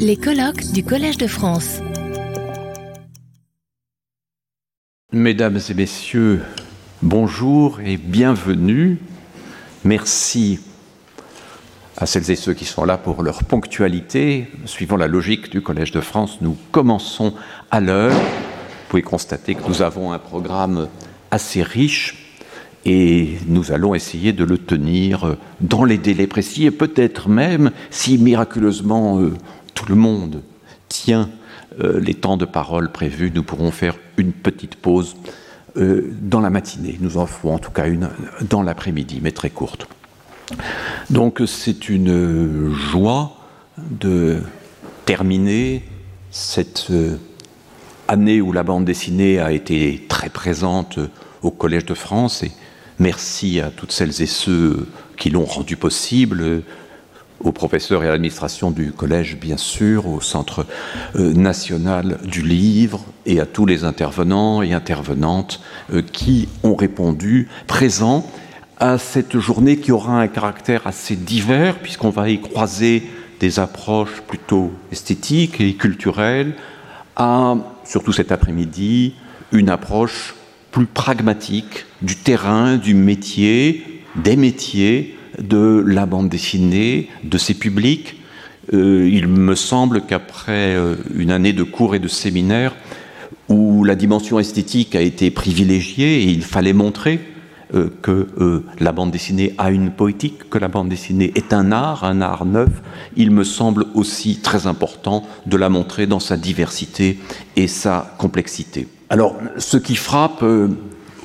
Les colloques du Collège de France. Mesdames et messieurs, bonjour et bienvenue. Merci à celles et ceux qui sont là pour leur ponctualité. Suivant la logique du Collège de France, nous commençons à l'heure. Vous pouvez constater que nous avons un programme assez riche et nous allons essayer de le tenir dans les délais précis et peut-être même, si miraculeusement euh, tout le monde tient euh, les temps de parole prévus, nous pourrons faire une petite pause euh, dans la matinée. Nous en ferons en tout cas une dans l'après-midi, mais très courte. Donc c'est une joie de terminer cette année où la bande dessinée a été très présente au Collège de France Merci à toutes celles et ceux qui l'ont rendu possible, aux professeurs et à l'administration du collège, bien sûr, au Centre euh, national du livre et à tous les intervenants et intervenantes euh, qui ont répondu présents à cette journée qui aura un caractère assez divers, puisqu'on va y croiser des approches plutôt esthétiques et culturelles, à, surtout cet après-midi, une approche plus pragmatique du terrain, du métier, des métiers, de la bande dessinée, de ses publics. Euh, il me semble qu'après euh, une année de cours et de séminaires où la dimension esthétique a été privilégiée et il fallait montrer euh, que la bande dessinée a une poétique, que la bande dessinée est un art, un art neuf, il me semble aussi très important de la montrer dans sa diversité et sa complexité. Alors, ce qui frappe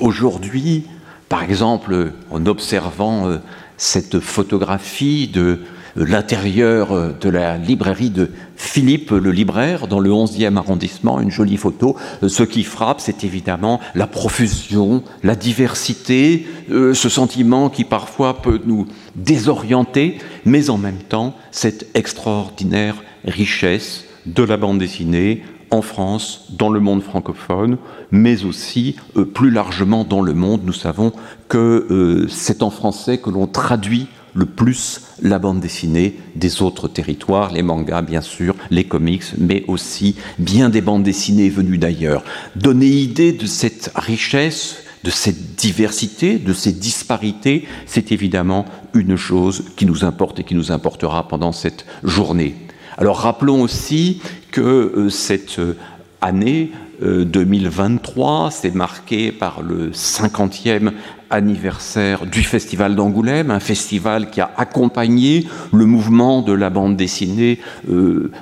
aujourd'hui, par exemple, en observant euh, cette photographie de euh, l'intérieur de la librairie de Philippe le libraire dans le 11e arrondissement, une jolie photo. Ce qui frappe, c'est évidemment la profusion, la diversité, ce sentiment qui parfois peut nous désorienter, mais en même temps cette extraordinaire richesse de la bande dessinée en France, dans le monde francophone, mais aussi euh, plus largement dans le monde. Nous savons que euh, c'est en français que l'on traduit le plus la bande dessinée des autres territoires, les mangas bien sûr, les comics, mais aussi bien des bandes dessinées venues d'ailleurs. Donner idée de cette richesse, de cette diversité, de ces disparités, c'est évidemment une chose qui nous importe et qui nous importera pendant cette journée. Alors rappelons aussi que euh, cette euh, année 2023 euh, s'est marquée par le 50e anniversaire du Festival d'Angoulême, un festival qui a accompagné le mouvement de la bande dessinée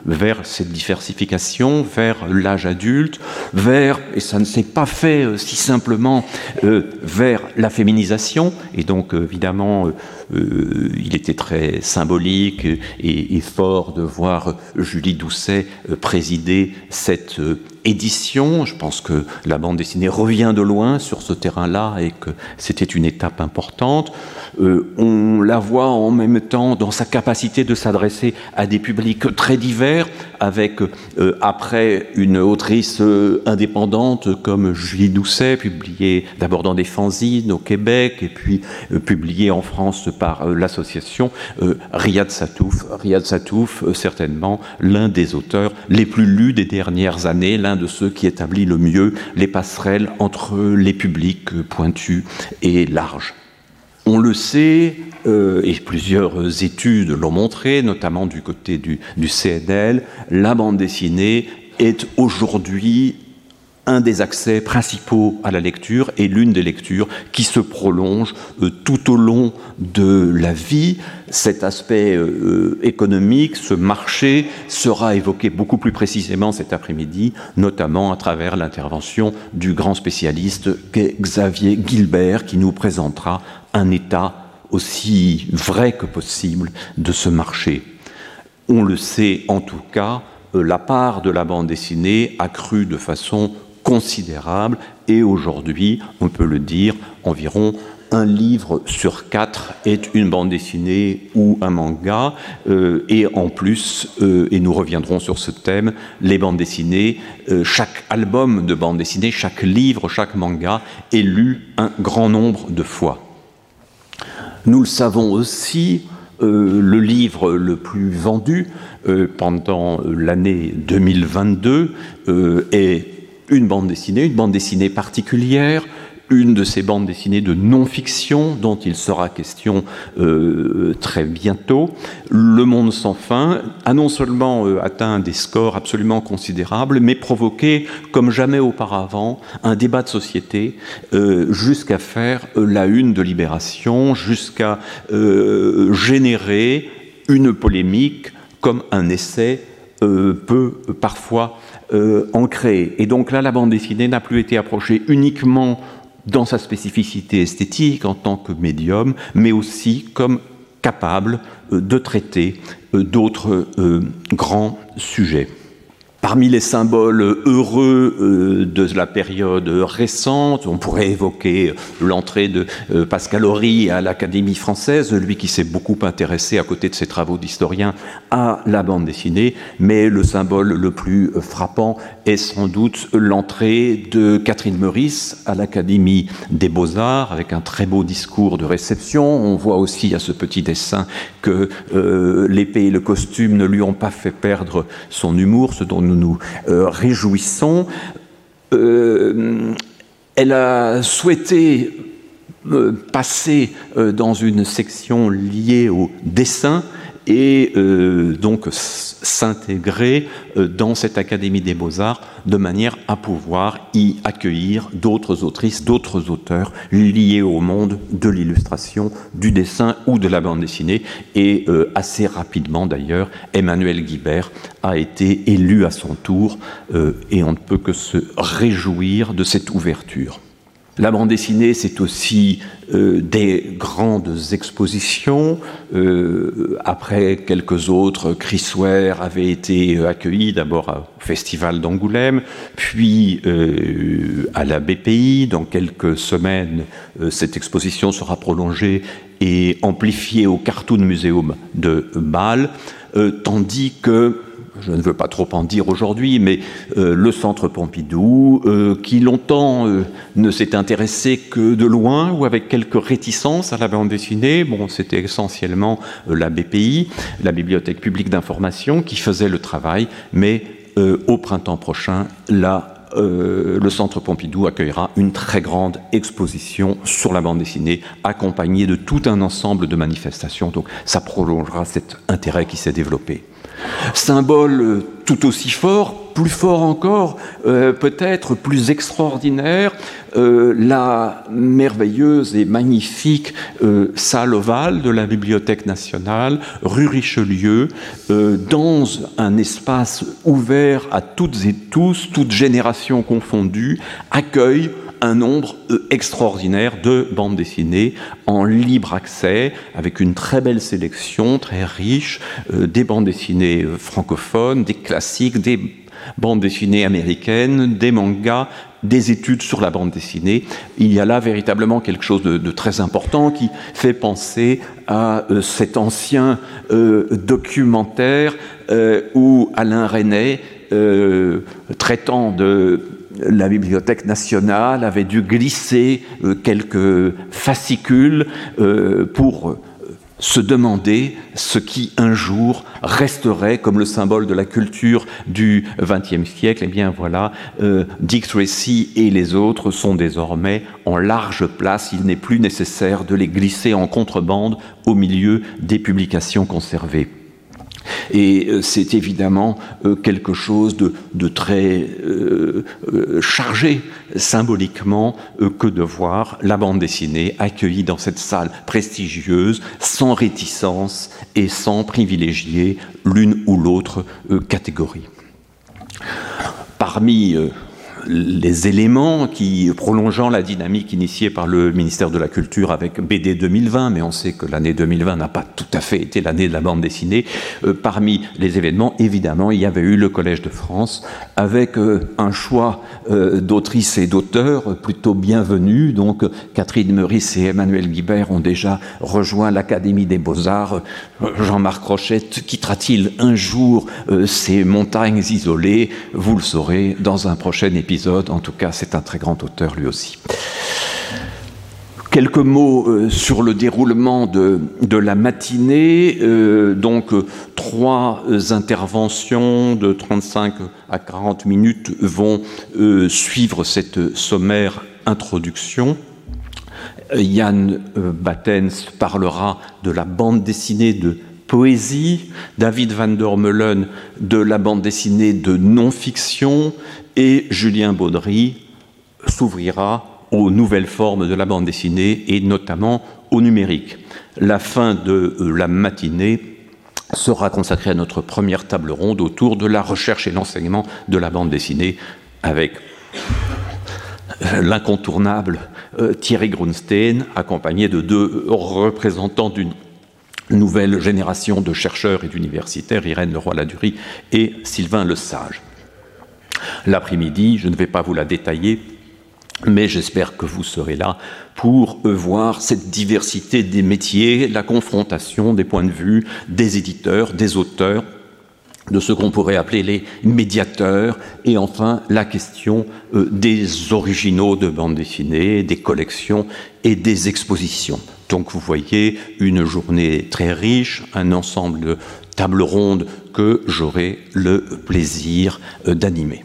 vers cette diversification, vers l'âge adulte, vers, et ça ne s'est pas fait si simplement, vers la féminisation, et donc évidemment euh, il était très symbolique et, fort de voir Julie Doucet euh, présider cette euh, édition. Je pense que la bande dessinée revient de loin sur ce terrain-là et que c'était une étape importante. on la voit en même temps dans sa capacité de s'adresser à des publics très divers, avec après une autrice indépendante comme Julie Doucet, publiée d'abord dans des fanzines au Québec et puis publiée en France par euh, l'association euh, Riyad Satouf. Riyad Satouf, euh, certainement l'un des auteurs les plus lus des dernières années, l'un de ceux qui établit le mieux les passerelles entre les publics pointus et larges. On le sait, et plusieurs études l'ont montré, notamment du côté du, du CNL, la bande dessinée est aujourd'hui un des accès principaux à la lecture et l'une des lectures qui se prolonge euh, tout au long de la vie. Cet aspect euh, économique, ce marché, sera évoqué beaucoup plus précisément cet après-midi, notamment à travers l'intervention du grand spécialiste Xavier Gilbert, qui nous présentera un état aussi vrai que possible de ce marché. On le sait en tout cas, euh, la part de la bande dessinée a cru de façon considérable et aujourd'hui, on peut le dire, environ un livre sur quatre est une bande dessinée ou un manga, euh, et en plus, euh, et nous reviendrons sur ce thème, les bandes dessinées, euh, chaque album de bande dessinée, chaque livre, chaque manga est lu un grand nombre de fois. Nous le savons aussi, le livre le plus vendu pendant l'année 2022 est une bande dessinée, une bande dessinée particulière, une de ces bandes dessinées de non-fiction dont il sera question euh, très bientôt. Le Monde sans fin a non seulement euh, atteint des scores absolument considérables, mais provoqué, comme jamais auparavant, un débat de société euh, jusqu'à faire la une de Libération, jusqu'à générer une polémique comme un essai peut parfois en créer. Et donc là, la bande dessinée n'a plus été approchée uniquement dans sa spécificité esthétique en tant que médium, mais aussi comme capable euh, de traiter euh, d'autres euh, grands sujets. Parmi les symboles heureux euh, de la période récente, on pourrait évoquer l'entrée de euh, Pascal Horry à l'Académie française, lui qui s'est beaucoup intéressé à côté de ses travaux d'historien à la bande dessinée, mais le symbole le plus frappant est sans doute l'entrée de Catherine Meurice à l'Académie des Beaux-Arts avec un très beau discours de réception. On voit aussi à ce petit dessin que euh, l'épée et le costume ne lui ont pas fait perdre son humour, ce dont nous nous euh, réjouissons. Euh, elle a souhaité passer dans une section liée au dessin et euh, donc s'intégrer euh, dans cette Académie des beaux-arts de manière à pouvoir y accueillir d'autres autrices, d'autres auteurs liés au monde de l'illustration, du dessin ou de la bande dessinée. Et euh, assez rapidement d'ailleurs, Emmanuel Guibert a été élu à son tour et on ne peut que se réjouir de cette ouverture. La bande dessinée, c'est aussi euh, des grandes expositions. Euh, après quelques autres, Chris Ware avait été accueilli d'abord au Festival d'Angoulême, puis euh, à la BPI. Dans quelques semaines, cette exposition sera prolongée et amplifiée au Cartoon Museum de Bâle, tandis que je ne veux pas trop en dire aujourd'hui, mais euh, le Centre Pompidou, euh, qui longtemps euh, ne s'est intéressé que de loin ou avec quelques réticences à la bande dessinée. Bon, c'était essentiellement la BPI, la Bibliothèque publique d'information, qui faisait le travail, mais au printemps prochain, là, le Centre Pompidou accueillera une très grande exposition sur la bande dessinée, accompagnée de tout un ensemble de manifestations. Donc ça prolongera cet intérêt qui s'est développé. Symbole euh, tout aussi fort, plus fort encore, euh, peut-être plus extraordinaire, euh, la merveilleuse et magnifique salle ovale de la Bibliothèque nationale, rue Richelieu, dans un espace ouvert à toutes et tous, toutes générations confondues, accueille un nombre euh, extraordinaire de bandes dessinées en libre accès, avec une très belle sélection, très riche, euh, des bandes dessinées euh, francophones, des classiques, des bandes dessinées américaines, des mangas, des études sur la bande dessinée. Il y a là véritablement quelque chose de, très important qui fait penser à cet ancien documentaire où Alain René, traitant de la Bibliothèque nationale avait dû glisser euh, quelques fascicules euh, pour se demander ce qui un jour resterait comme le symbole de la culture du XXe siècle. Eh bien voilà, euh, Dick Tracy et les autres sont désormais en large place. Il n'est plus nécessaire de les glisser en contrebande au milieu des publications conservées. Et euh, c'est évidemment euh, quelque chose de, très euh, chargé symboliquement que de voir la bande dessinée accueillie dans cette salle prestigieuse, sans réticence et sans privilégier l'une ou l'autre catégorie. Parmi les éléments qui, prolongeant la dynamique initiée par le ministère de la Culture avec BD 2020, mais on sait que l'année 2020 n'a pas tout à fait été l'année de la bande dessinée, euh, parmi les événements, évidemment, il y avait eu le Collège de France avec euh, un choix euh, d'autrices et d'auteurs plutôt bienvenus. Donc Catherine Meurice et Emmanuel Guibert ont déjà rejoint l'Académie des Beaux-Arts. Jean-Marc Rochette quittera-t-il un jour ces montagnes isolées? Vous le saurez dans un prochain épisode en tout cas, c'est un très grand auteur lui aussi. Quelques mots euh, sur le déroulement de, la matinée. Euh, donc, euh, trois interventions de 35 à 40 minutes vont suivre cette sommaire introduction. Yann Battens parlera de la bande dessinée de poésie, David van der Meulen de la bande dessinée de non-fiction et Julien Baudry s'ouvrira aux nouvelles formes de la bande dessinée et notamment au numérique. La fin de euh, la matinée sera consacrée à notre première table ronde autour de la recherche et l'enseignement de la bande dessinée avec euh, l'incontournable euh, Thierry Grunstein, accompagné de deux représentants d'une nouvelle génération de chercheurs et d'universitaires, Irène Leroy-Ladurie et Sylvain Lesage. L'après-midi, je ne vais pas vous la détailler, mais j'espère que vous serez là pour voir cette diversité des métiers, la confrontation des points de vue des éditeurs, des auteurs, de ce qu'on pourrait appeler les médiateurs, et enfin la question euh, des originaux de bande dessinée, des collections et des expositions. Donc vous voyez une journée très riche, un ensemble de tables rondes que j'aurai le plaisir euh, d'animer.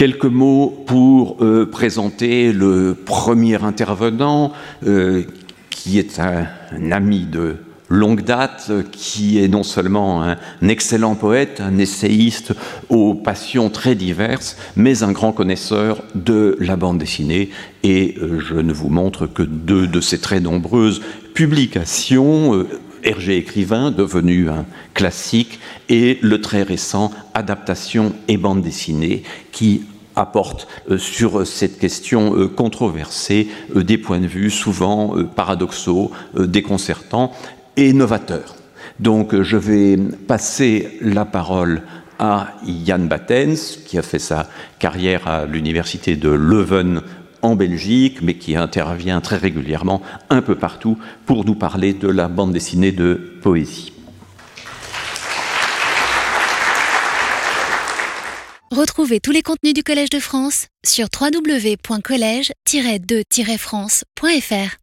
Quelques mots pour euh, présenter le premier intervenant, euh, qui est un, ami de longue date, qui est non seulement un excellent poète, un essayiste aux passions très diverses, mais un grand connaisseur de la bande dessinée. Et euh, je ne vous montre que deux de ses très nombreuses publications. Hergé écrivain, devenu un classique, et le très récent Adaptation et bande dessinée, qui apporte euh, sur cette question euh, controversée euh, des points de vue souvent paradoxaux, déconcertants et novateurs. Donc je vais passer la parole à Yann Battens, qui a fait sa carrière à l'université de Leuven en Belgique, mais qui intervient très régulièrement un peu partout pour nous parler de la bande dessinée de poésie. Retrouvez tous les contenus du Collège de France sur www.colège-2-france.fr.